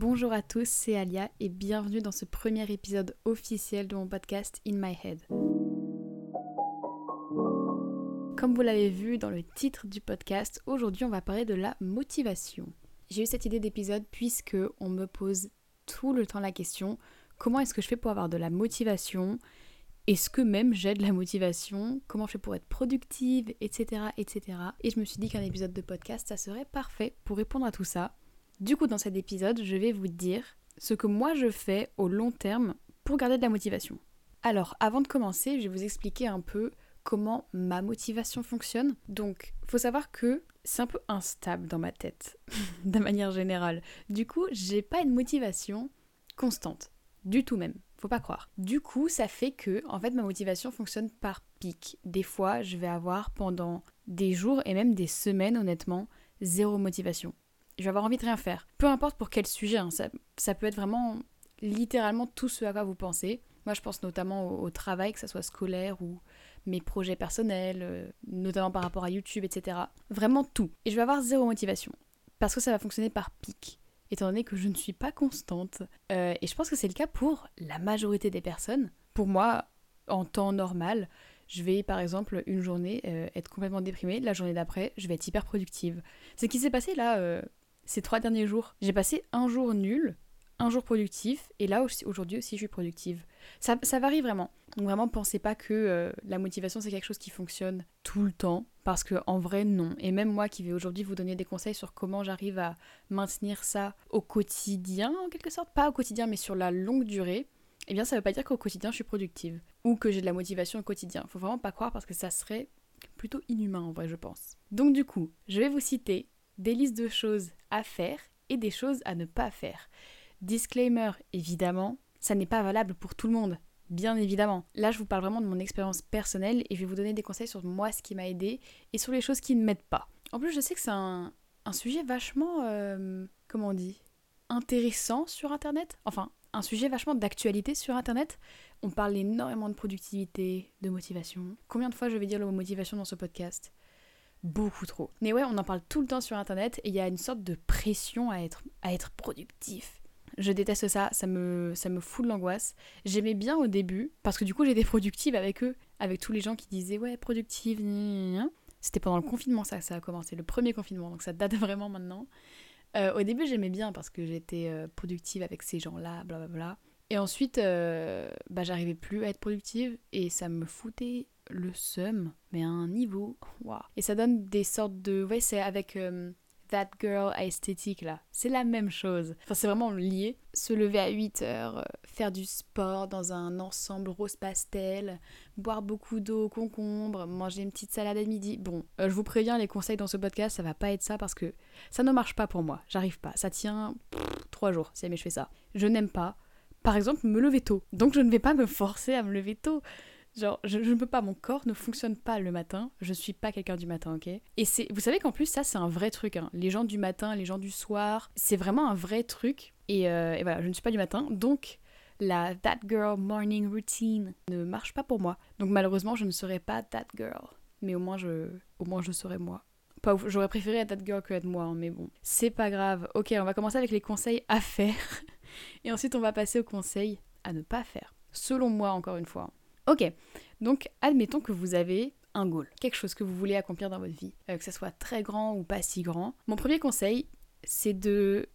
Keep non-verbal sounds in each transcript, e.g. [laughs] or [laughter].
Bonjour à tous, c'est Alia et bienvenue dans ce premier épisode officiel de mon podcast In My Head. Comme vous l'avez vu dans le titre du podcast, aujourd'hui on va parler de la motivation. J'ai eu cette idée d'épisode puisque on me pose tout le temps la question comment est-ce que je fais pour avoir de la motivation? Est-ce que même j'ai de la motivation? Comment je fais pour être productive? Etc. etc. Et je me suis dit qu'un épisode de podcast ça serait parfait pour répondre à tout ça. Du coup, dans cet épisode, je vais vous dire ce que moi je fais au long terme pour garder de la motivation. Alors, avant de commencer, je vais vous expliquer un peu comment ma motivation fonctionne. Donc, faut savoir que c'est un peu instable dans ma tête, [laughs] de manière générale. Du coup, j'ai pas une motivation constante, du tout même. Faut pas croire. Du coup, ça fait que, en fait, ma motivation fonctionne par pic. Des fois, je vais avoir pendant des jours et même des semaines, honnêtement, zéro motivation je vais avoir envie de rien faire. Peu importe pour quel sujet, hein, ça, peut être vraiment littéralement tout ce à quoi vous pensez. Moi, je pense notamment au, travail, que ce soit scolaire ou mes projets personnels, euh, notamment par rapport à YouTube, etc. Vraiment tout. Et je vais avoir zéro motivation. Parce que ça va fonctionner par pic, étant donné que je ne suis pas constante. Euh, et je pense que c'est le cas pour la majorité des personnes. Pour moi, en temps normal, je vais par exemple une journée euh, être complètement déprimée, la journée d'après, je vais être hyper productive. Ce qui s'est passé là ces trois derniers jours. J'ai passé un jour nul, un jour productif, et là aujourd'hui aussi je suis productive. Ça, varie vraiment. Donc vraiment pensez pas que euh, la motivation c'est quelque chose qui fonctionne tout le temps, parce que en vrai non. Et même moi qui vais aujourd'hui vous donner des conseils sur comment j'arrive à maintenir ça au quotidien en quelque sorte, pas au quotidien mais sur la longue durée. Eh bien ça veut pas dire qu'au quotidien je suis productive ou que j'ai de la motivation au quotidien. Faut vraiment pas croire parce que ça serait plutôt inhumain en vrai je pense. Donc du coup, je vais vous citer des listes de choses à faire et des choses à ne pas faire. Disclaimer, évidemment, ça n'est pas valable pour tout le monde. Bien évidemment. Là, je vous parle vraiment de mon expérience personnelle et je vais vous donner des conseils sur moi, ce qui m'a aidé et sur les choses qui ne m'aident pas. En plus, je sais que c'est un, sujet vachement, euh, comment on dit, intéressant sur Internet. Enfin, un sujet vachement d'actualité sur Internet. On parle énormément de productivité, de motivation. Combien de fois je vais dire le mot motivation dans ce podcast? Beaucoup trop. Mais ouais, on en parle tout le temps sur internet et il y a une sorte de pression à être, à être productif. Je déteste ça, ça me, ça me fout de l'angoisse. J'aimais bien au début, parce que du coup j'étais productive avec eux, avec tous les gens qui disaient ouais, productive, c'était pendant le confinement ça, ça a commencé, le premier confinement, donc ça date [laughs] vraiment maintenant. Euh, au début j'aimais bien parce que j'étais euh, productive avec ces gens-là, blablabla. Et ensuite, euh, bah, j'arrivais plus à être productive et ça me foutait le seum, mais à un niveau. Et ça donne des sortes de. Ouais, c'est avec euh, That Girl esthétique là. C'est la même chose. Enfin, c'est vraiment lié. Se lever à 8 heures, euh, faire du sport dans un ensemble rose pastel, boire beaucoup d'eau, concombre, manger une petite salade à midi. Bon, je vous préviens, les conseils dans ce podcast, ça va pas être ça parce que ça ne marche pas pour moi. J'arrive pas. Ça tient 3 jours si jamais je fais ça. Je n'aime pas par exemple, me lever tôt. Donc je ne vais pas me forcer à me lever tôt. Genre, je, ne peux pas, mon corps ne fonctionne pas le matin. Je suis pas quelqu'un du matin, ok? Et c'est, vous savez qu'en plus, ça, c'est un vrai truc. Hein. Les gens du matin, les gens du soir, c'est vraiment un vrai truc. Et, euh, et, voilà, je ne suis pas du matin. Donc, la That Girl Morning Routine ne marche pas pour moi. Donc, malheureusement, je ne serai pas That Girl. Mais au moins, je, au moins, je serai moi. J'aurais préféré être That Girl que être moi, hein, mais bon. C'est pas grave. Ok, on va commencer avec les conseils à faire. [laughs] Et ensuite, on va passer aux conseils à ne pas faire. Selon moi, encore une fois. Ok, donc admettons que vous avez un goal, quelque chose que vous voulez accomplir dans votre vie, euh, que ce soit très grand ou pas si grand. Mon premier conseil, c'est de,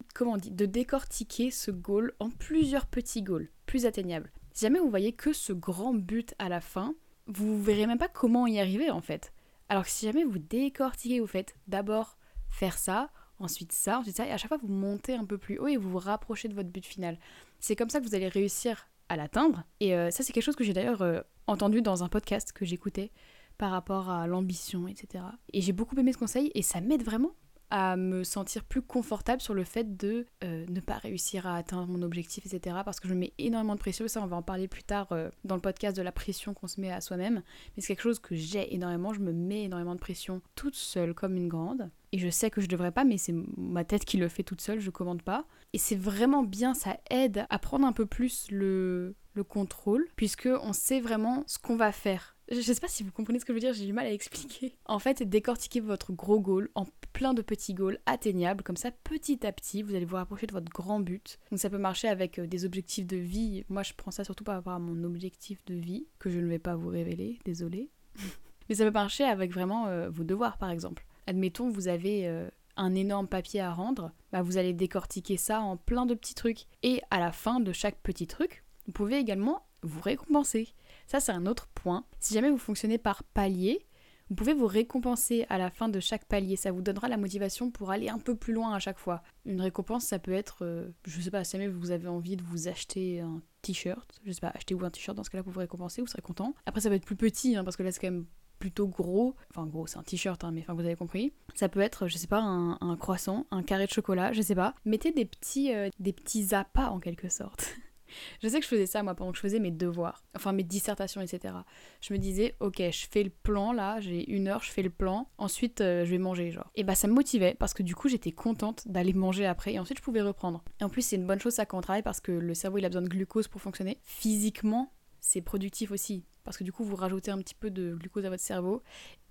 décortiquer ce goal en plusieurs petits goals, plus atteignables. Si jamais vous voyez que ce grand but à la fin, vous verrez même pas comment y arriver en fait. Alors que si jamais vous décortiquez, vous faites d'abord faire ça, ensuite ça, ensuite ça, et à chaque fois vous montez un peu plus haut et vous vous rapprochez de votre but final. C'est comme ça que vous allez réussir à l'atteindre. Et euh, ça, c'est quelque chose que j'ai d'ailleurs euh, entendu dans un podcast que j'écoutais par rapport à l'ambition, etc. Et j'ai beaucoup aimé ce conseil et ça m'aide vraiment à me sentir plus confortable sur le fait de euh, ne pas réussir à atteindre mon objectif, etc. Parce que je me mets énormément de pression, ça on va en parler plus tard dans le podcast de la pression qu'on se met à soi-même. Mais c'est quelque chose que j'ai énormément, je me mets énormément de pression toute seule comme une grande. Et je sais que je devrais pas, mais c'est ma tête qui le fait toute seule, je commande pas. Et c'est vraiment bien, ça aide à prendre un peu plus le, le contrôle, puisque on sait vraiment ce qu'on va faire Je sais pas si vous comprenez ce que je veux dire, j'ai du mal à expliquer. [laughs] En fait, décortiquez votre gros goal en plein de petits goals atteignables, comme ça petit à petit, vous allez vous rapprocher de votre grand but. Donc ça peut marcher avec euh, des objectifs de vie. Moi, je prends ça surtout par rapport à mon objectif de vie, que je ne vais pas vous révéler, désolé. [laughs] Mais ça peut marcher avec vraiment euh, vos devoirs, par exemple. Admettons, vous avez euh, un énorme papier à rendre, bah, vous allez décortiquer ça en plein de petits trucs. Et à la fin de chaque petit truc, vous pouvez également vous récompenser. Ça, c'est un autre point. Si jamais vous fonctionnez par palier, vous pouvez vous récompenser à la fin de chaque palier. Ça vous donnera la motivation pour aller un peu plus loin à chaque fois. Une récompense, ça peut être, euh, je sais pas, si jamais vous avez envie de vous acheter un t-shirt, je sais pas, achetez-vous un t-shirt dans ce cas-là pour vous récompenser, vous serez content. Après, ça peut être plus petit, hein, parce que là, c'est quand même plutôt gros, enfin gros c'est un t-shirt hein, mais enfin vous avez compris. Ça peut être je sais pas un, croissant, un carré de chocolat, je sais pas. Mettez des petits euh, des petits appâts en quelque sorte. [laughs] je sais que je faisais ça moi pendant que je faisais mes devoirs, enfin mes dissertations etc. Je me disais ok je fais le plan là, j'ai une heure, je fais le plan, ensuite euh, je vais manger genre. Et bah ça me motivait parce que du coup j'étais contente d'aller manger après et ensuite je pouvais reprendre. Et en plus c'est une bonne chose ça quand on travaille parce que le cerveau il a besoin de glucose pour fonctionner. Physiquement c'est productif aussi parce que du coup vous rajoutez un petit peu de glucose à votre cerveau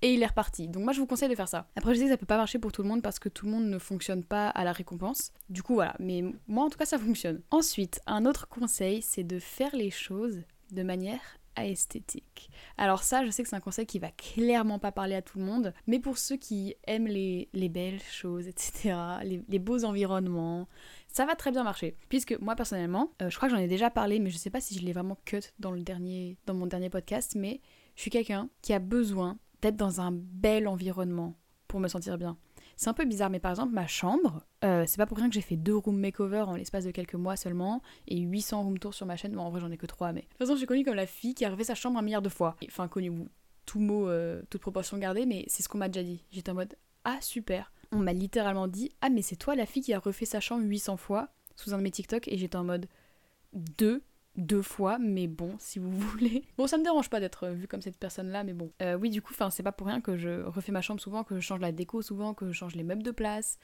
et il est reparti. Donc moi je vous conseille de faire ça. Après je sais que ça peut pas marcher pour tout le monde parce que tout le monde ne fonctionne pas à la récompense. Du coup voilà, mais moi en tout cas ça fonctionne. Ensuite, un autre conseil, c'est de faire les choses de manière esthétique. Alors ça, je sais que c'est un conseil qui va clairement pas parler à tout le monde, mais pour ceux qui aiment les, belles choses, etc., les beaux environnements, ça va très bien marcher. Puisque moi personnellement, euh, je crois que j'en ai déjà parlé, mais je sais pas si je l'ai vraiment cut dans, le dernier, dans mon dernier podcast, mais je suis quelqu'un qui a besoin d'être dans un bel environnement pour me sentir bien. C'est un peu bizarre, mais par exemple, ma chambre, euh, c'est pas pour rien que j'ai fait deux room makeover en l'espace de quelques mois seulement, et 800 room tours sur ma chaîne. Bon, en vrai, j'en ai que 3, mais. De toute façon, je suis connue comme la fille qui a refait sa chambre un milliard de fois. Enfin, connue, tout mot, euh, toute proportion gardée, mais c'est ce qu'on m'a déjà dit. J'étais en mode, ah super, on m'a littéralement dit Ah, mais c'est toi la fille qui a refait sa chambre 800 fois sous un de mes TikTok? Et j'étais en mode deux, deux fois, mais bon, si vous [laughs] voulez. Bon, ça me dérange pas d'être vue comme cette personne-là, mais bon. Euh, oui, du coup, c'est pas pour rien que je refais ma chambre souvent, que je change la déco souvent, que je change les meubles de place.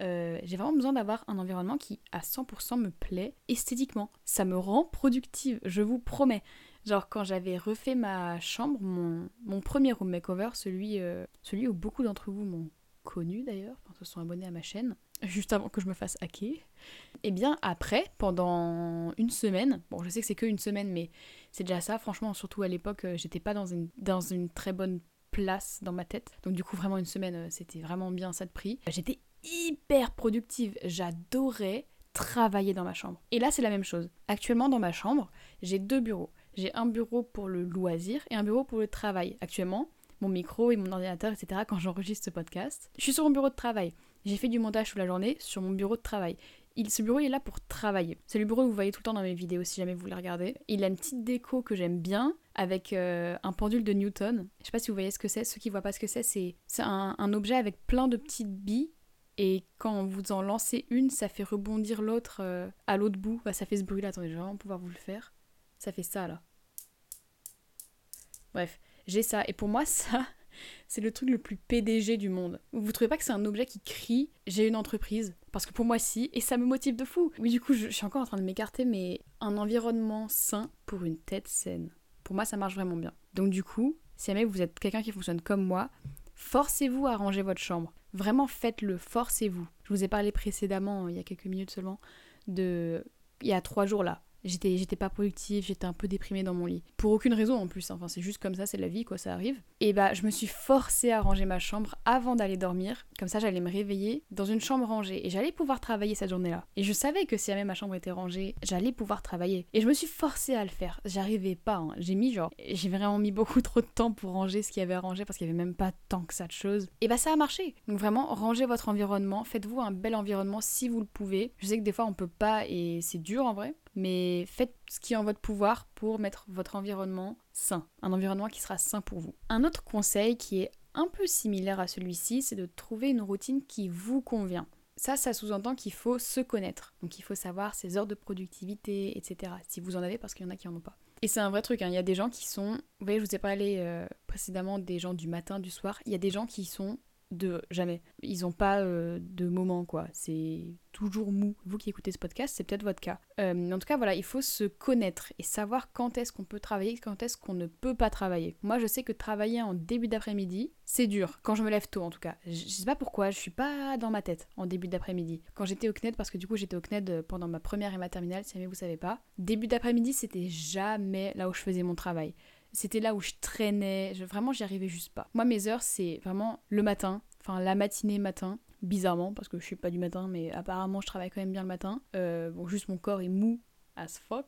Euh, j'ai vraiment besoin d'avoir un environnement qui à 100% me plaît esthétiquement. Ça me rend productive, je vous promets. Genre quand j'avais refait ma chambre, mon, mon premier room makeover, celui, euh, celui où beaucoup d'entre vous m'ont connu d'ailleurs, enfin, se sont abonnés à ma chaîne, juste avant que je me fasse hacker. Et eh bien après, pendant une semaine, bon je sais que c'est que une semaine, mais c'est déjà ça, franchement, surtout à l'époque, euh, j'étais pas dans une, dans une très bonne place dans ma tête. Donc du coup vraiment une semaine, euh, c'était vraiment bien ça de prix. J'étais hyper productive, j'adorais travailler dans ma chambre. Et là c'est la même chose. Actuellement dans ma chambre, j'ai deux bureaux. J'ai un bureau pour le loisir et un bureau pour le travail. Actuellement, mon micro et mon ordinateur, etc. quand j'enregistre ce podcast. Je suis sur mon bureau de travail. J'ai fait du montage toute la journée sur mon bureau de travail. Il, ce bureau est là pour travailler. C'est le bureau que vous voyez tout le temps dans mes vidéos si jamais vous voulez regarder. Il a une petite déco que j'aime bien avec euh, un pendule de Newton. Je sais pas si vous voyez ce que c'est. Ceux qui voient pas ce que c'est, c'est un, objet avec plein de petites billes et quand vous en lancez une, ça fait rebondir l'autre euh, à l'autre bout. Bah, ça fait ce bruit-là. Attendez, je vais vraiment pouvoir vous le faire. Ça fait ça là. Bref, j'ai ça. Et pour moi, ça, [laughs] c'est le truc le plus PDG du monde. Vous trouvez pas que c'est un objet qui crie j'ai une entreprise? Parce que pour moi, si, et ça me motive de fou. Oui, du coup, je, suis encore en train de m'écarter, mais un environnement sain pour une tête saine. Pour moi, ça marche vraiment bien. Donc, du coup, si jamais vous êtes quelqu'un qui fonctionne comme moi, forcez-vous à ranger votre chambre. Vraiment, faites-le, forcez-vous. Je vous ai parlé précédemment, il y a quelques minutes seulement, de. Il y a trois jours là, J'étais, j'étais pas productive, j'étais un peu déprimée dans mon lit. Pour aucune raison en plus, enfin c'est juste comme ça, c'est la vie quoi, ça arrive. Et bah je me suis forcée à ranger ma chambre avant d'aller dormir. Comme ça j'allais me réveiller dans une chambre rangée et j'allais pouvoir travailler cette journée-là. Et je savais que si jamais ma chambre était rangée, j'allais pouvoir travailler. Et je me suis forcée à le faire. J'arrivais pas, hein. j'ai mis genre, j'ai vraiment mis beaucoup trop de temps pour ranger ce qu'il y avait à ranger parce qu'il y avait même pas tant que ça de choses. Et bah ça a marché. Donc vraiment, rangez votre environnement, faites-vous un bel environnement si vous le pouvez. Je sais que des fois on peut pas et c'est dur en vrai mais faites ce qui est en votre pouvoir pour mettre votre environnement sain, un environnement qui sera sain pour vous. Un autre conseil qui est un peu similaire à celui-ci, c'est de trouver une routine qui vous convient. Ça, ça sous-entend qu'il faut se connaître. Donc il faut savoir ses heures de productivité, etc. Si vous en avez, parce qu'il y en a qui en ont pas. Et c'est un vrai truc, hein. il y a des gens qui sont... Vous voyez, je vous ai parlé euh, précédemment des gens du matin, du soir. Il y a des gens qui sont de jamais. Ils n'ont pas euh, de moment, quoi. C'est toujours mou. Vous qui écoutez ce podcast, c'est peut-être votre cas. Euh, en tout cas, voilà, il faut se connaître et savoir quand est-ce qu'on peut travailler, quand est-ce qu'on ne peut pas travailler. Moi, je sais que travailler en début d'après-midi, c'est dur. Quand je me lève tôt, en tout cas. Je, sais pas pourquoi, je suis pas dans ma tête en début d'après-midi. Quand j'étais au CNED, parce que du coup, j'étais au CNED euh, pendant ma première et ma terminale, si jamais vous savez pas. Début d'après-midi, c'était jamais là où je faisais mon travail. C'était là où je traînais. vraiment, j'y arrivais juste pas. Moi, mes heures, c'est vraiment le matin, enfin la matinée matin, bizarrement, parce que je suis pas du matin, mais apparemment, je travaille quand même bien le matin. Euh, bon, juste mon corps est mou as fuck.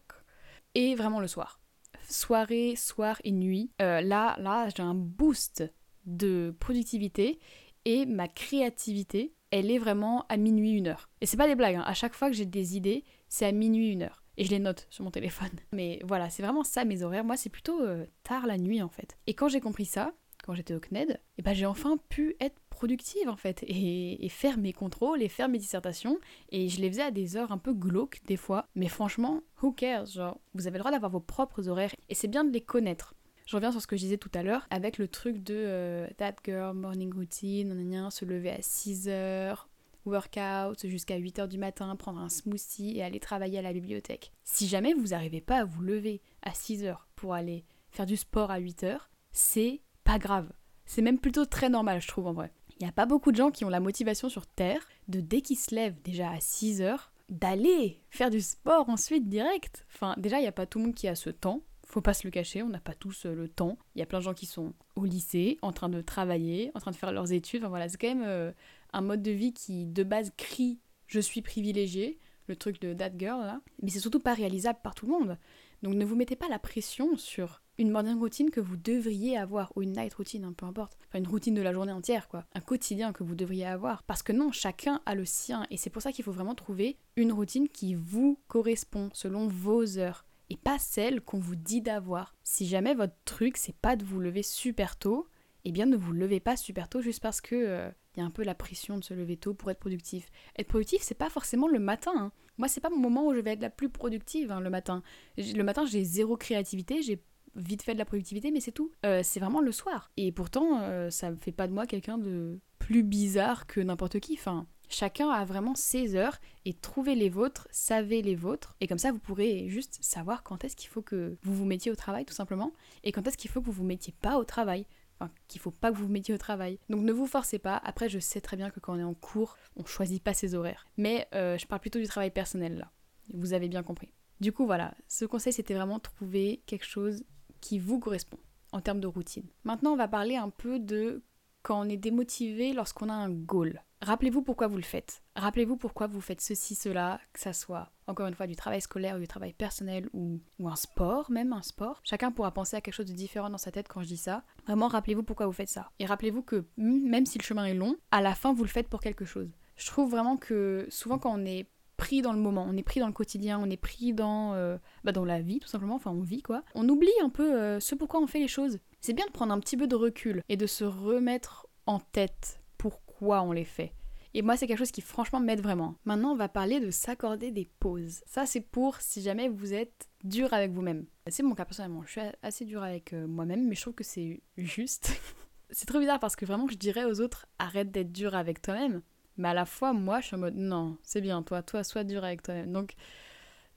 Et vraiment le soir. Soirée, soir et nuit. Euh, là, là, j'ai un boost de productivité et ma créativité, elle est vraiment à minuit, une heure. Et c'est pas des blagues, hein. à chaque fois que j'ai des idées, c'est à minuit, une heure et je les note sur mon téléphone. [laughs] Mais voilà, c'est vraiment ça mes horaires. Moi, c'est plutôt euh, tard la nuit en fait. Et quand j'ai compris ça, quand j'étais au CNED, et eh ben, j'ai enfin pu être productive en fait et, et, faire mes contrôles et faire mes dissertations. Et je les faisais à des heures un peu glauques des fois. Mais franchement, who cares Genre, vous avez le droit d'avoir vos propres horaires et c'est bien de les connaître. Je reviens sur ce que je disais tout à l'heure avec le truc de euh, That Girl Morning Routine, se lever à 6 heures, workout jusqu'à 8h du matin, prendre un smoothie et aller travailler à la bibliothèque. Si jamais vous n'arrivez pas à vous lever à 6h pour aller faire du sport à 8h, c'est pas grave. C'est même plutôt très normal, je trouve en vrai. Il n'y a pas beaucoup de gens qui ont la motivation sur Terre de dès qu'ils se lèvent déjà à 6h, d'aller faire du sport ensuite direct. Enfin, déjà, il n'y a pas tout le monde qui a ce temps. Faut pas se le cacher, on n'a pas tous euh, le temps. Il y a plein de gens qui sont au lycée, en train de travailler, en train de faire leurs études. Enfin voilà, c'est quand même euh, un mode de vie qui de base crie je suis privilégié, le truc de that girl là, mais c'est surtout pas réalisable par tout le monde. Donc ne vous mettez pas la pression sur une morning routine que vous devriez avoir, ou une night routine, hein, peu importe. Enfin, une routine de la journée entière, quoi. Un quotidien que vous devriez avoir. Parce que non, chacun a le sien. Et c'est pour ça qu'il faut vraiment trouver une routine qui vous correspond selon vos heures. Et pas celle qu'on vous dit d'avoir. Si jamais votre truc, c'est pas de vous lever super tôt, eh bien ne vous levez pas super tôt juste parce que euh, y a un peu la pression de se lever tôt pour être productif. Être productif, c'est pas forcément le matin. Hein. Moi, c'est pas mon moment où je vais être la plus productive hein, le matin. Le matin, j'ai zéro créativité, j'ai vite fait de la productivité, mais c'est tout. Euh, c'est vraiment le soir. Et pourtant, euh, ça fait pas de moi quelqu'un de plus bizarre que n'importe qui. Enfin, chacun a vraiment ses heures et trouvez les vôtres, savez les vôtres. Et comme ça, vous pourrez juste savoir quand est-ce qu'il faut que vous vous mettiez au travail, tout simplement, et quand est-ce qu'il faut que vous vous mettiez pas au travail enfin, qu'il faut pas que vous vous mettiez au travail. Donc ne vous forcez pas. Après, je sais très bien que quand on est en cours, on choisit pas ses horaires. Mais euh, je parle plutôt du travail personnel là. Vous avez bien compris. Du coup, voilà, ce conseil c'était vraiment trouver quelque chose qui vous correspond en termes de routine. Maintenant, on va parler un peu de quand on est démotivé lorsqu'on a un goal. Rappelez-vous pourquoi vous le faites. Rappelez-vous pourquoi vous faites ceci, cela, que ça soit encore une fois du travail scolaire ou du travail personnel ou, un sport, même un sport. Chacun pourra penser à quelque chose de différent dans sa tête quand je dis ça. Vraiment, rappelez-vous pourquoi vous faites ça. Et rappelez-vous que même si le chemin est long, à la fin, vous le faites pour quelque chose. Je trouve vraiment que souvent quand on est pris dans le moment, on est pris dans le quotidien, on est pris dans, euh, bah dans la vie tout simplement, enfin on vit quoi. On oublie un peu euh, ce pourquoi on fait les choses. C'est bien de prendre un petit peu de recul et de se remettre en tête pourquoi on les fait. Et moi, c'est quelque chose qui franchement m'aide vraiment. Maintenant, on va parler de s'accorder des pauses. Ça, c'est pour si jamais vous êtes dur avec vous-même. C'est mon cas personnellement. Je suis assez dur avec euh, moi-même, mais je trouve que c'est juste. [laughs] c'est trop bizarre parce que vraiment, je dirais aux autres arrête d'être dur avec toi-même. Mais à la fois, moi, je suis en mode non, c'est bien, toi, toi, sois dur avec toi-même. Donc,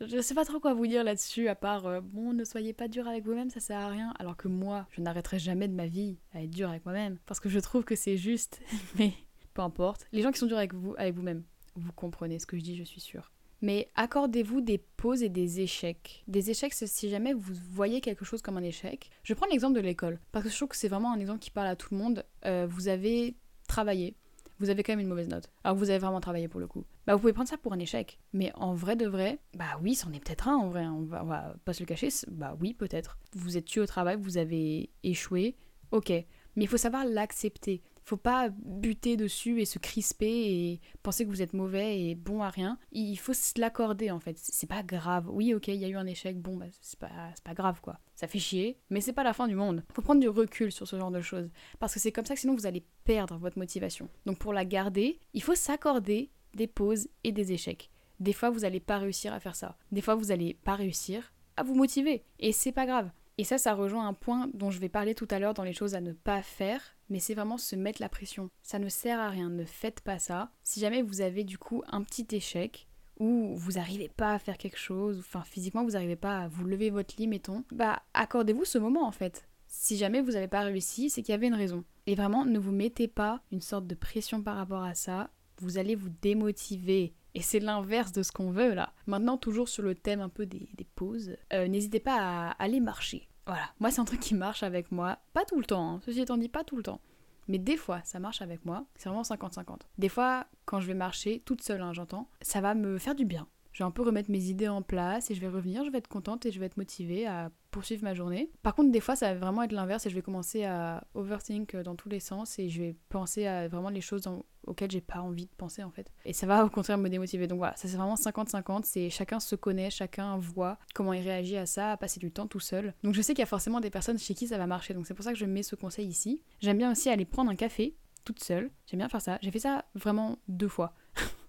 je sais pas trop quoi vous dire là-dessus, à part euh, bon, ne soyez pas dur avec vous-même, ça sert à rien. Alors que moi, je n'arrêterai jamais de ma vie à être dur avec moi-même. Parce que je trouve que c'est juste. [laughs] Mais peu importe. Les gens qui sont durs avec vous, avec vous-même, vous comprenez ce que je dis, je suis sûre. Mais accordez-vous des pauses et des échecs. Des échecs, si jamais vous voyez quelque chose comme un échec. Je prends l'exemple de l'école, parce que je trouve que c'est vraiment un exemple qui parle à tout le monde. Euh, vous avez travaillé, vous avez quand même une mauvaise note. Alors vous avez vraiment travaillé pour le coup. Bah vous pouvez prendre ça pour un échec. Mais en vrai de vrai, bah oui, c'en est peut-être un en vrai. On va, va pas se le cacher. Bah oui, peut-être. Vous êtes tué au travail, vous avez échoué. Ok. Mais il faut savoir l'accepter faut pas buter dessus et se crisper et penser que vous êtes mauvais et bon à rien. Il faut se l'accorder en fait. C'est pas grave. Oui, ok, il y a eu un échec, bon, bah, c'est pas, pas grave quoi. Ça fait chier, mais c'est pas la fin du monde. Faut prendre du recul sur ce genre de choses. Parce que c'est comme ça que sinon vous allez perdre votre motivation. Donc pour la garder, il faut s'accorder des pauses et des échecs. Des fois, vous allez pas réussir à faire ça. Des fois, vous allez pas réussir à vous motiver. Et c'est pas grave. Et ça, ça rejoint un point dont je vais parler tout à l'heure dans les choses à ne pas faire mais c'est vraiment se mettre la pression. Ça ne sert à rien, ne faites pas ça. Si jamais vous avez du coup un petit échec, ou vous n'arrivez pas à faire quelque chose, enfin physiquement vous n'arrivez pas à vous lever votre lit, mettons, bah accordez-vous ce moment en fait. Si jamais vous n'avez pas réussi, c'est qu'il y avait une raison. Et vraiment, ne vous mettez pas une sorte de pression par rapport à ça. Vous allez vous démotiver. Et c'est l'inverse de ce qu'on veut là. Maintenant, toujours sur le thème un peu des, pauses, euh, n'hésitez pas à aller marcher. Voilà, moi c'est un truc qui marche avec moi. Pas tout le temps, hein. ceci étant dit, pas tout le temps. Mais des fois, ça marche avec moi. C'est vraiment 50-50. Des fois, quand je vais marcher, toute seule, hein, j'entends, ça va me faire du bien je vais un peu remettre mes idées en place et je vais revenir, je vais être contente et je vais être motivée à poursuivre ma journée. Par contre, des fois, ça va vraiment être l'inverse et je vais commencer à overthink dans tous les sens et je vais penser à vraiment les choses auxquelles j'ai pas envie de penser en fait. Et ça va au contraire me démotiver. Donc voilà, ça c'est vraiment 50-50, c'est chacun se connaît, chacun voit comment il réagit à ça, à passer du temps tout seul. Donc je sais qu'il y a forcément des personnes chez qui ça va marcher, donc c'est pour ça que je mets ce conseil ici. J'aime bien aussi aller prendre un café toute seule, j'aime bien faire ça. J'ai fait ça vraiment deux fois. [laughs]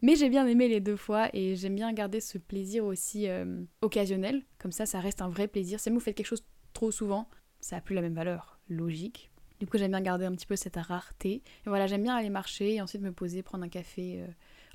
Mais j'ai bien aimé les deux fois et j'aime bien garder ce plaisir aussi euh, occasionnel. Comme ça, ça reste un vrai plaisir. Si vous faites quelque chose trop souvent, ça n'a plus la même valeur. Logique. Du coup, j'aime bien garder un petit peu cette rareté. Et voilà, j'aime bien aller marcher et ensuite me poser, prendre un café. Euh.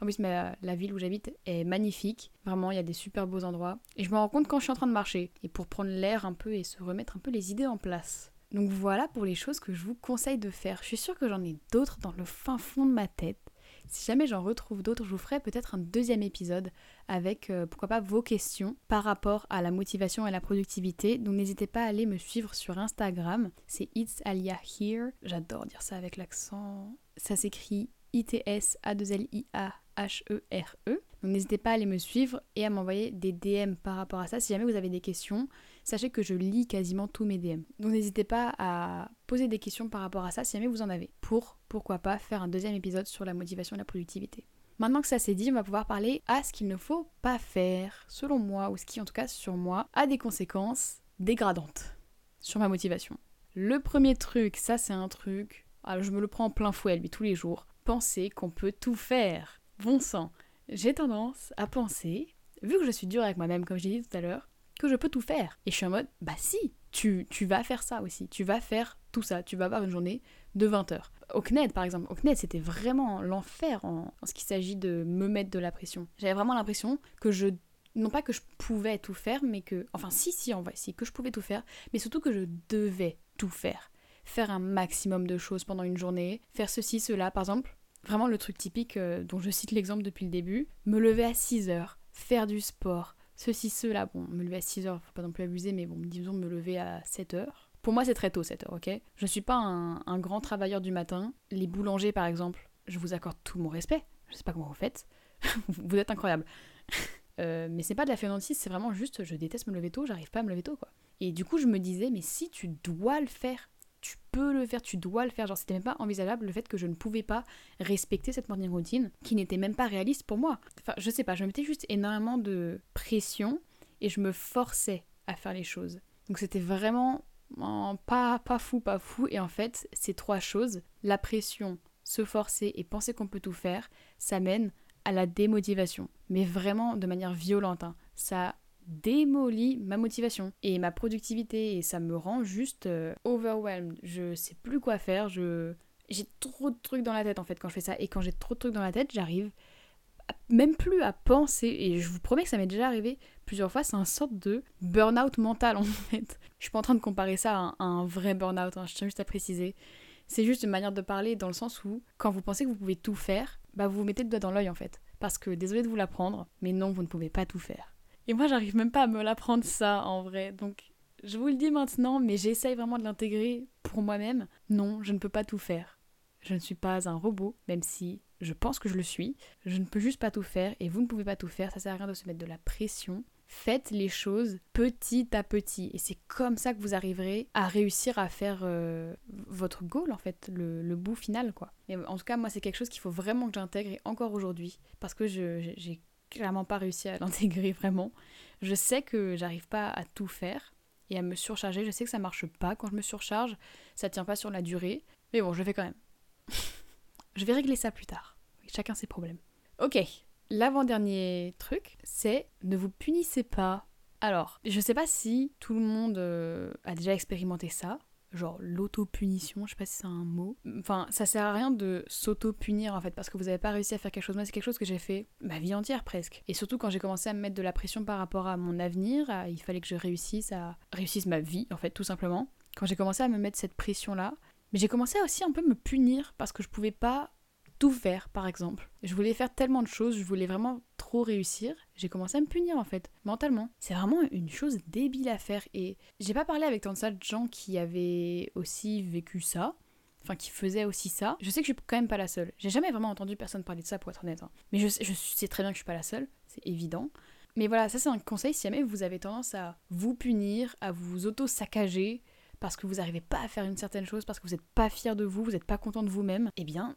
En plus, la ville où j'habite est magnifique. Vraiment, il y a des super beaux endroits. Et je me rends compte quand je suis en train de marcher. Et pour prendre l'air un peu et se remettre un peu les idées en place. Donc voilà pour les choses que je vous conseille de faire. Je suis sûre que j'en ai d'autres dans le fin fond de ma tête. Si jamais j'en retrouve d'autres, je vous ferai peut-être un deuxième épisode avec, euh, pourquoi pas, vos questions par rapport à la motivation et la productivité. Donc n'hésitez pas à aller me suivre sur Instagram. C'est It's Alia Here. J'adore dire ça avec l'accent. Ça s'écrit I-T-S-A-2-L-I-A H-E-R-E. E. Donc n'hésitez pas à aller me suivre et à m'envoyer des DM par rapport à ça. Si jamais vous avez des questions, sachez que je lis quasiment tous mes DM. Donc n'hésitez pas à poser des questions par rapport à ça si jamais vous en avez. Pour, pourquoi pas, faire un deuxième épisode sur la motivation et la productivité. Maintenant que ça s'est dit, on va pouvoir parler à ce qu'il ne faut pas faire, selon moi, ou ce qui en tout cas sur moi a des conséquences dégradantes sur ma motivation. Le premier truc, ça c'est un truc, alors je me le prends en plein fouet lui tous les jours, penser qu'on peut tout faire. Bon sang, j'ai tendance à penser, vu que je suis dure avec moi-même comme j'ai dit tout à l'heure, que je peux tout faire. Et je suis en mode, bah si, tu, tu vas faire ça aussi, tu vas faire tout ça, tu vas avoir une journée de 20 heures. Au CNED par exemple, au CNED c'était vraiment l'enfer en, ce qui s'agit de me mettre de la pression. J'avais vraiment l'impression que je non pas que je pouvais tout faire, mais que, enfin si, si, en vrai, si, que je pouvais tout faire, mais surtout que je devais tout faire. Faire un maximum de choses pendant une journée, faire ceci, cela, par exemple, vraiment le truc typique euh, dont je cite l'exemple depuis le début, me lever à 6 heures, faire du sport, ceci, cela, bon, me lever à 6 heures, faut pas non plus abuser, mais bon, disons me lever à 7 heures. Pour moi, c'est très tôt 7 heures, ok? Je suis pas un, grand travailleur du matin. Les boulangers, par exemple, je vous accorde tout mon respect. Je sais pas comment vous faites. [laughs] vous êtes incroyable. [laughs] euh, mais c'est pas de la fainéantise, c'est vraiment juste, je déteste me lever tôt, j'arrive pas à me lever tôt, quoi. Et du coup, je me disais, mais si tu dois le faire, le faire, tu dois le faire. Genre, c'était même pas envisageable le fait que je ne pouvais pas respecter cette morning routine qui n'était même pas réaliste pour moi. Enfin, je sais pas, je me mettais juste énormément de pression et je me forçais à faire les choses. Donc, c'était vraiment pas, pas fou, pas fou. Et en fait, ces trois choses, la pression, se forcer et penser qu'on peut tout faire, ça mène à la démotivation. Mais vraiment de manière violente. Hein. Ça démolit ma motivation et ma productivité et ça me rend juste euh, overwhelmed. Je sais plus quoi faire, je j'ai trop de trucs dans la tête en fait quand je fais ça et quand j'ai trop de trucs dans la tête, j'arrive même plus à penser et je vous promets que ça m'est déjà arrivé plusieurs fois, c'est un sorte de burn-out mental [laughs] en fait. Je suis pas en train de comparer ça à un, vrai burn-out, hein, je tiens juste à préciser. C'est juste une manière de parler dans le sens où quand vous pensez que vous pouvez tout faire, bah vous vous mettez le doigt dans l'œil en fait. Parce que désolé de vous l'apprendre, mais non, vous ne pouvez pas tout faire. Et moi, j'arrive même pas à me l'apprendre ça en vrai. Donc, je vous le dis maintenant, mais j'essaye vraiment de l'intégrer pour moi-même. Non, je ne peux pas tout faire. Je ne suis pas un robot, même si je pense que je le suis. Je ne peux juste pas tout faire et vous ne pouvez pas tout faire. Ça sert à rien de se mettre de la pression. Faites les choses petit à petit et c'est comme ça que vous arriverez à réussir à faire euh, votre goal en fait, le, le, bout final quoi. En tout cas, moi, c'est quelque chose qu'il faut vraiment que j'intègre et encore aujourd'hui parce que j'ai clairement pas réussi à [laughs] l'intégrer vraiment. Je sais que j'arrive pas à tout faire et à me surcharger. Je sais que ça marche pas quand je me surcharge. Ça tient pas sur la durée. Mais bon, je le fais quand même. [laughs] je vais régler ça plus tard. Chacun ses problèmes. Ok, l'avant-dernier truc, c'est ne vous punissez pas. Alors, je sais pas si tout le monde euh, a déjà expérimenté ça. Genre l'auto-punition, je sais pas si c'est un mot. Enfin, ça sert à rien de s'auto-punir en fait, parce que vous avez pas réussi à faire quelque chose. Moi, c'est quelque chose que j'ai fait ma vie entière presque. Et surtout quand j'ai commencé à me mettre de la pression par rapport à mon avenir, il fallait que je réussisse à réussisse ma vie en fait, tout simplement. Quand j'ai commencé à me mettre cette pression-là, mais j'ai commencé à aussi un peu me punir parce que je pouvais pas tout faire, par exemple. Je voulais faire tellement de choses, je voulais vraiment trop réussir. J'ai commencé à me punir en fait, mentalement. C'est vraiment une chose débile à faire et j'ai pas parlé avec tant de ça de gens qui avaient aussi vécu ça. Enfin, qui faisaient aussi ça. Je sais que je suis quand même pas la seule. J'ai jamais vraiment entendu personne parler de ça pour être honnête. Hein. Mais je, sais très bien que je suis pas la seule, c'est évident. Mais voilà, ça c'est un conseil si jamais vous avez tendance à vous punir, à vous auto-saccager, parce que vous n'arrivez pas à faire une certaine chose, parce que vous n'êtes pas fier de vous, vous n'êtes pas content de vous-même, eh bien,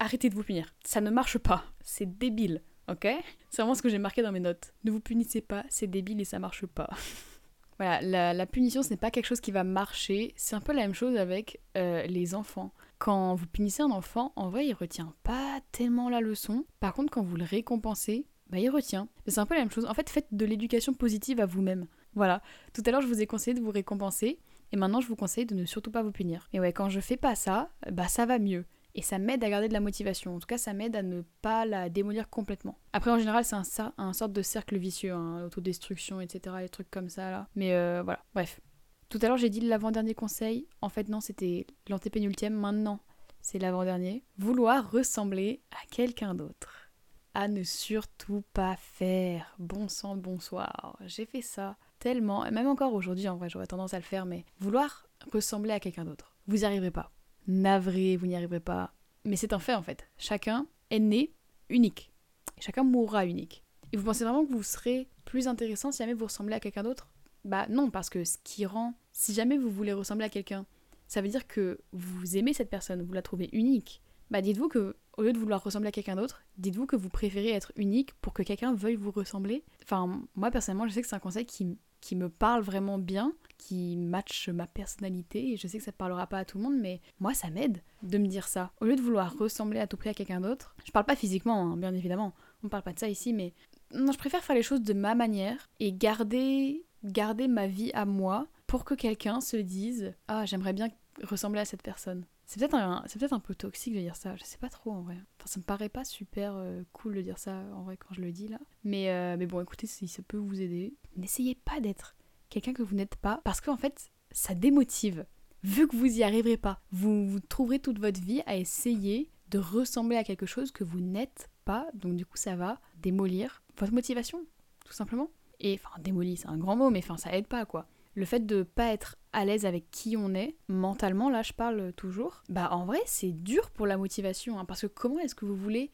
arrêtez de vous punir. Ça ne marche pas. C'est débile. Ok? C'est vraiment ce que j'ai marqué dans mes notes. Ne vous punissez pas, c'est débile et ça marche pas. [laughs] voilà, la, punition, ce n'est pas quelque chose qui va marcher. C'est un peu la même chose avec euh, les enfants. Quand vous punissez un enfant, en vrai, il retient pas tellement la leçon. Par contre, quand vous le récompensez, bah, il retient. C'est un peu la même chose. En fait, faites de l'éducation positive à vous-même. Voilà. Tout à l'heure, je vous ai conseillé de vous récompenser. Et maintenant, je vous conseille de ne surtout pas vous punir. Et ouais, quand je fais pas ça, bah ça va mieux. Et ça m'aide à garder de la motivation. En tout cas, ça m'aide à ne pas la démolir complètement. Après, en général, c'est un, un sorte de cercle vicieux, hein, autodestruction, etc. Les trucs comme ça, là. Mais euh, voilà, bref. Tout à l'heure, j'ai dit l'avant-dernier conseil. En fait, non, c'était l'antépénultième. Maintenant, c'est l'avant-dernier. Vouloir ressembler à quelqu'un d'autre. À ne surtout pas faire. Bon sang, bonsoir. J'ai fait ça tellement, même encore aujourd'hui, en vrai, j'aurais tendance à le faire, mais vouloir ressembler à quelqu'un d'autre. Vous n'y arriverez pas. Navré, vous n'y arriverez pas. Mais c'est un fait en fait. Chacun est né unique. chacun mourra unique. Et vous pensez vraiment que vous serez plus intéressant si jamais vous ressemblez à quelqu'un d'autre? Bah non, parce que ce qui rend. Si jamais vous voulez ressembler à quelqu'un, ça veut dire que vous aimez cette personne, vous la trouvez unique. Bah dites-vous que, au lieu de vouloir ressembler à quelqu'un d'autre, dites-vous que vous préférez être unique pour que quelqu'un veuille vous ressembler. Enfin, moi personnellement, je sais que c'est un conseil qui qui me parle vraiment bien, qui matche ma personnalité. Et je sais que ça ne parlera pas à tout le monde, mais moi, ça m'aide de me dire ça. Au lieu de vouloir ressembler à tout prix à quelqu'un d'autre, je parle pas physiquement, hein, bien évidemment. On parle pas de ça ici, mais non, je préfère faire les choses de ma manière et garder, garder ma vie à moi pour que quelqu'un se dise Ah, j'aimerais bien ressembler à cette personne. C'est peut-être un, peut-être un peu toxique de dire ça, je sais pas trop en vrai. Enfin, ça me paraît pas super euh, cool de dire ça en vrai quand je le dis là. Mais, euh, mais bon, écoutez, si ça peut vous aider, n'essayez pas d'être quelqu'un que vous n'êtes pas parce qu'en fait, ça démotive. Vu que vous y arriverez pas, vous, vous trouverez toute votre vie à essayer de ressembler à quelque chose que vous n'êtes pas. Donc du coup, ça va démolir votre motivation, tout simplement. Et enfin, démolir, c'est un grand mot, mais enfin, ça aide pas quoi le fait de pas être à l'aise avec qui on est, mentalement, là je parle toujours, bah en vrai c'est dur pour la motivation, hein, parce que comment est-ce que vous voulez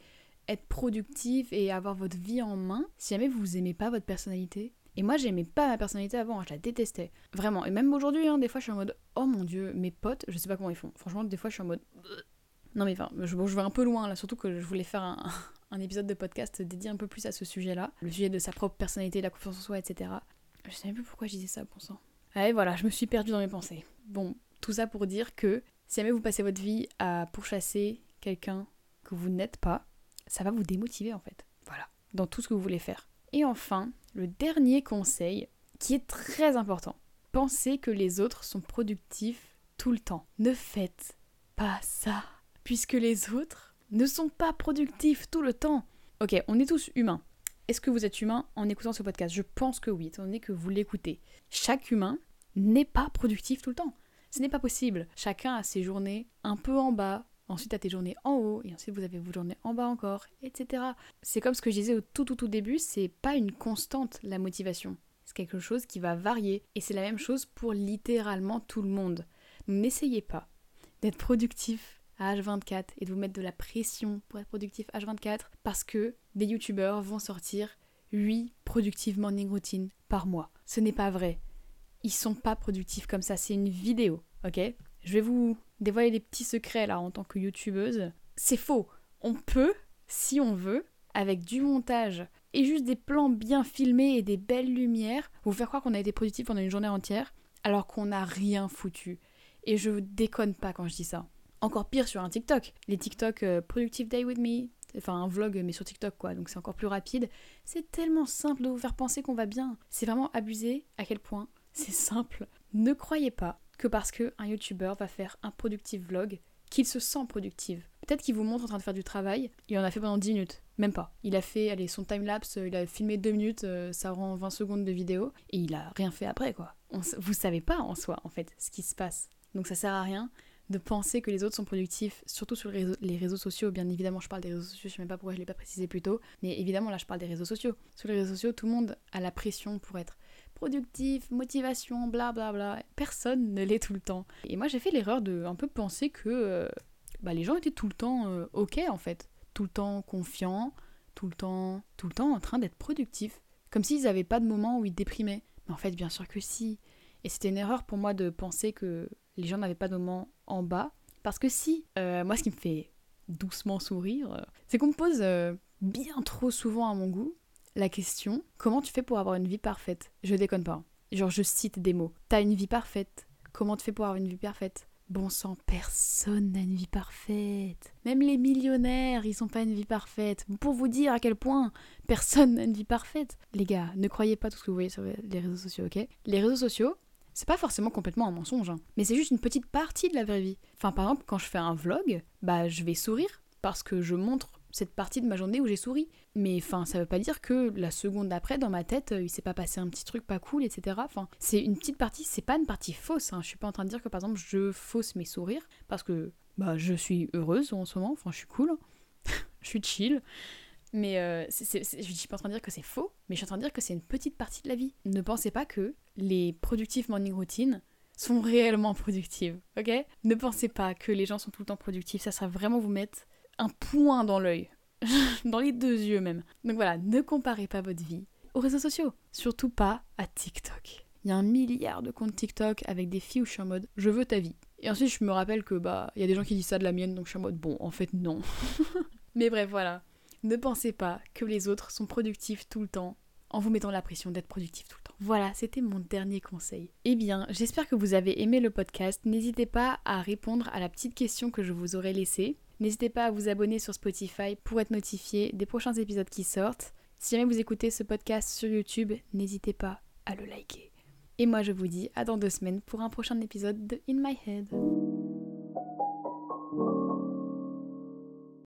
être productif et avoir votre vie en main si jamais vous aimez pas votre personnalité? Et moi, j'aimais pas ma personnalité avant, hein, je la détestais. Vraiment. Et même aujourd'hui, hein, des fois, je suis en mode Oh mon dieu, mes potes, je sais pas comment ils font. Franchement, des fois, je suis en mode Non, mais enfin, je, je vais un peu loin là, surtout que je voulais faire un, [laughs] un épisode de podcast dédié un peu plus à ce sujet-là. Le sujet de sa propre personnalité, la confiance en soi, etc. Je sais même plus pourquoi je disais ça, bon sang. Et voilà, je me suis perdue dans mes pensées. Bon, tout ça pour dire que si jamais vous passez votre vie à pourchasser quelqu'un que vous n'êtes pas, ça va vous démotiver en fait. Voilà, dans tout ce que vous voulez faire. Et enfin, le dernier conseil qui est très important. Pensez que les autres sont productifs tout le temps. Ne faites pas ça. Puisque les autres ne sont pas productifs tout le temps. Ok, on est tous humains. Est-ce que vous êtes humain en écoutant ce podcast? Je pense que oui, étant donné que vous l'écoutez. Chaque humain n'est pas productif tout le temps. Ce n'est pas possible. Chacun a ses journées un peu en bas, ensuite a tes journées en haut, et ensuite vous avez vos journées en bas encore, etc. C'est comme ce que je disais au tout tout tout début, c'est pas une constante la motivation. C'est quelque chose qui va varier, et c'est la même chose pour littéralement tout le monde. N'essayez pas d'être productif H24 et de vous mettre de la pression pour être productif H24 parce que des youtubeurs vont sortir 8 productive morning routines par mois. Ce n'est pas vrai. Ils sont pas productifs comme ça, c'est une vidéo, ok? Je vais vous dévoiler des petits secrets là en tant que youtubeuse. C'est faux. On peut, si on veut, avec du montage et juste des plans bien filmés et des belles lumières, vous faire croire qu'on a été productif pendant une journée entière alors qu'on n'a rien foutu. Et je déconne pas quand je dis ça. Encore pire sur un TikTok. Les TikTok euh, Productive Day with Me, enfin un vlog mais sur TikTok quoi, donc c'est encore plus rapide. C'est tellement simple de vous faire penser qu'on va bien. C'est vraiment abusé à quel point c'est simple. Ne croyez pas que parce qu'un YouTuber va faire un productive vlog qu'il se sent productive. Peut-être qu'il vous montre en train de faire du travail, il en a fait pendant 10 minutes, même pas. Il a fait, allez, son timelapse, il a filmé 2 minutes, euh, ça rend 20 secondes de vidéo, et il a rien fait après, quoi. vous savez pas en soi, en fait, ce qui se passe. Donc ça sert à rien de penser que les autres sont productifs, surtout sur les réseaux, sociaux. Bien évidemment, je parle des réseaux sociaux, je sais même pas pourquoi je l'ai pas précisé plus tôt, mais évidemment, là, je parle des réseaux sociaux. Sur les réseaux sociaux, tout le monde a la pression pour être productif, motivation, blablabla. Bla bla. Personne ne l'est tout le temps. Et moi, j'ai fait l'erreur de un peu penser que euh, bah, les gens étaient tout le temps euh, ok en fait, tout le temps confiants, tout le temps, tout le temps en train d'être productifs, comme s'ils n'avaient pas de moment où ils déprimaient. Mais en fait, bien sûr que si. Et c'était une erreur pour moi de penser que les gens n'avaient pas de moment en bas, parce que si, euh, moi, ce qui me fait doucement sourire, c'est qu'on me pose bien trop souvent à mon goût la question comment tu fais pour avoir une vie parfaite? Je déconne pas. Genre, je cite des mots. T'as une vie parfaite. Comment tu fais pour avoir une vie parfaite? Bon sang, personne n'a une vie parfaite. Même les millionnaires, ils sont pas une vie parfaite. Pour vous dire à quel point personne n'a une vie parfaite. Les gars, ne croyez pas tout ce que vous voyez sur les réseaux sociaux, ok? Les réseaux sociaux, c'est pas forcément complètement un mensonge, hein. mais c'est juste une petite partie de la vraie vie. Enfin, par exemple, quand je fais un vlog, bah je vais sourire parce que je montre cette partie de ma journée où j'ai souri. Mais enfin, ça veut pas dire que la seconde d'après, dans ma tête, euh, il s'est pas passé un petit truc pas cool, etc. Enfin, c'est une petite partie, c'est pas une partie fausse. Hein. Je suis pas en train de dire que par exemple je fausse mes sourires parce que bah je suis heureuse en ce moment. Enfin, je suis cool, [laughs] je suis chill. Mais euh, je suis pas en train de dire que c'est faux, mais je suis en train de dire que c'est une petite partie de la vie. Ne pensez pas que les productifs morning routines sont réellement productives, ok? Ne pensez pas que les gens sont tout le temps productifs, ça sera vraiment vous mettre un point dans l'œil, [laughs] dans les deux yeux même. Donc voilà, ne comparez pas votre vie aux réseaux sociaux, surtout pas à TikTok. Il y a un milliard de comptes TikTok avec des filles où je suis en mode je veux ta vie. Et ensuite je me rappelle que bah il y a des gens qui disent ça de la mienne donc je suis en mode bon en fait non. [laughs] Mais bref voilà, ne pensez pas que les autres sont productifs tout le temps en vous mettant la pression d'être productif tout le temps. Voilà, c'était mon dernier conseil. Eh bien, j'espère que vous avez aimé le podcast. N'hésitez pas à répondre à la petite question que je vous aurais laissée. N'hésitez pas à vous abonner sur Spotify pour être notifié des prochains épisodes qui sortent. Si jamais vous écoutez ce podcast sur YouTube, n'hésitez pas à le liker. Et moi je vous dis à dans deux semaines pour un prochain épisode de In My Head.